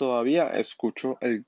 todavía escucho el